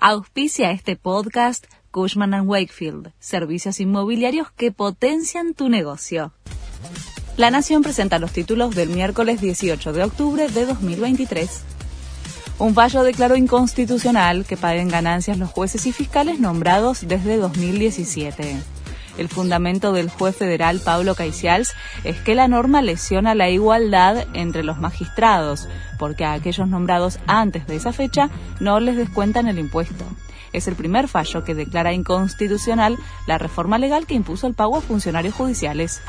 Auspicia este podcast Cushman ⁇ Wakefield, servicios inmobiliarios que potencian tu negocio. La Nación presenta los títulos del miércoles 18 de octubre de 2023. Un fallo declaró inconstitucional que paguen ganancias los jueces y fiscales nombrados desde 2017. El fundamento del juez federal Pablo Caicials es que la norma lesiona la igualdad entre los magistrados, porque a aquellos nombrados antes de esa fecha no les descuentan el impuesto. Es el primer fallo que declara inconstitucional la reforma legal que impuso el pago a funcionarios judiciales.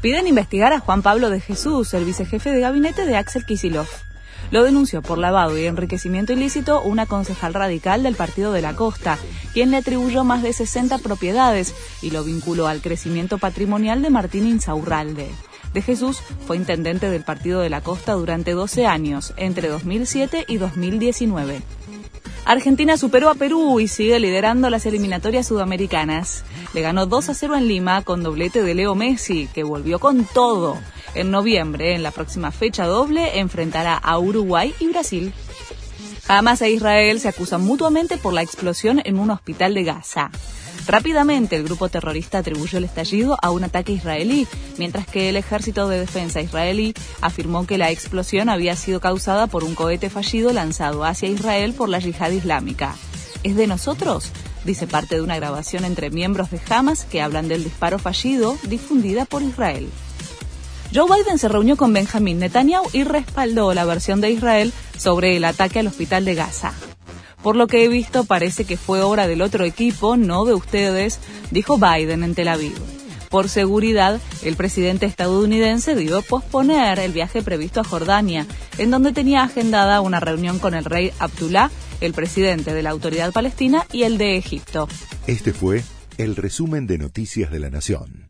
Piden investigar a Juan Pablo de Jesús, el vicejefe de gabinete de Axel Kisilov. Lo denunció por lavado y enriquecimiento ilícito una concejal radical del Partido de la Costa, quien le atribuyó más de 60 propiedades y lo vinculó al crecimiento patrimonial de Martín Insaurralde. De Jesús fue intendente del Partido de la Costa durante 12 años, entre 2007 y 2019. Argentina superó a Perú y sigue liderando las eliminatorias sudamericanas. Le ganó 2 a 0 en Lima con doblete de Leo Messi, que volvió con todo. En noviembre, en la próxima fecha doble, enfrentará a Uruguay y Brasil. Hamas e Israel se acusan mutuamente por la explosión en un hospital de Gaza. Rápidamente el grupo terrorista atribuyó el estallido a un ataque israelí, mientras que el ejército de defensa israelí afirmó que la explosión había sido causada por un cohete fallido lanzado hacia Israel por la yihad islámica. ¿Es de nosotros? dice parte de una grabación entre miembros de Hamas que hablan del disparo fallido difundida por Israel. Joe Biden se reunió con Benjamin Netanyahu y respaldó la versión de Israel sobre el ataque al hospital de Gaza. Por lo que he visto, parece que fue obra del otro equipo, no de ustedes, dijo Biden en Tel Aviv. Por seguridad, el presidente estadounidense debió posponer el viaje previsto a Jordania, en donde tenía agendada una reunión con el rey Abdullah, el presidente de la Autoridad Palestina y el de Egipto. Este fue el resumen de Noticias de la Nación.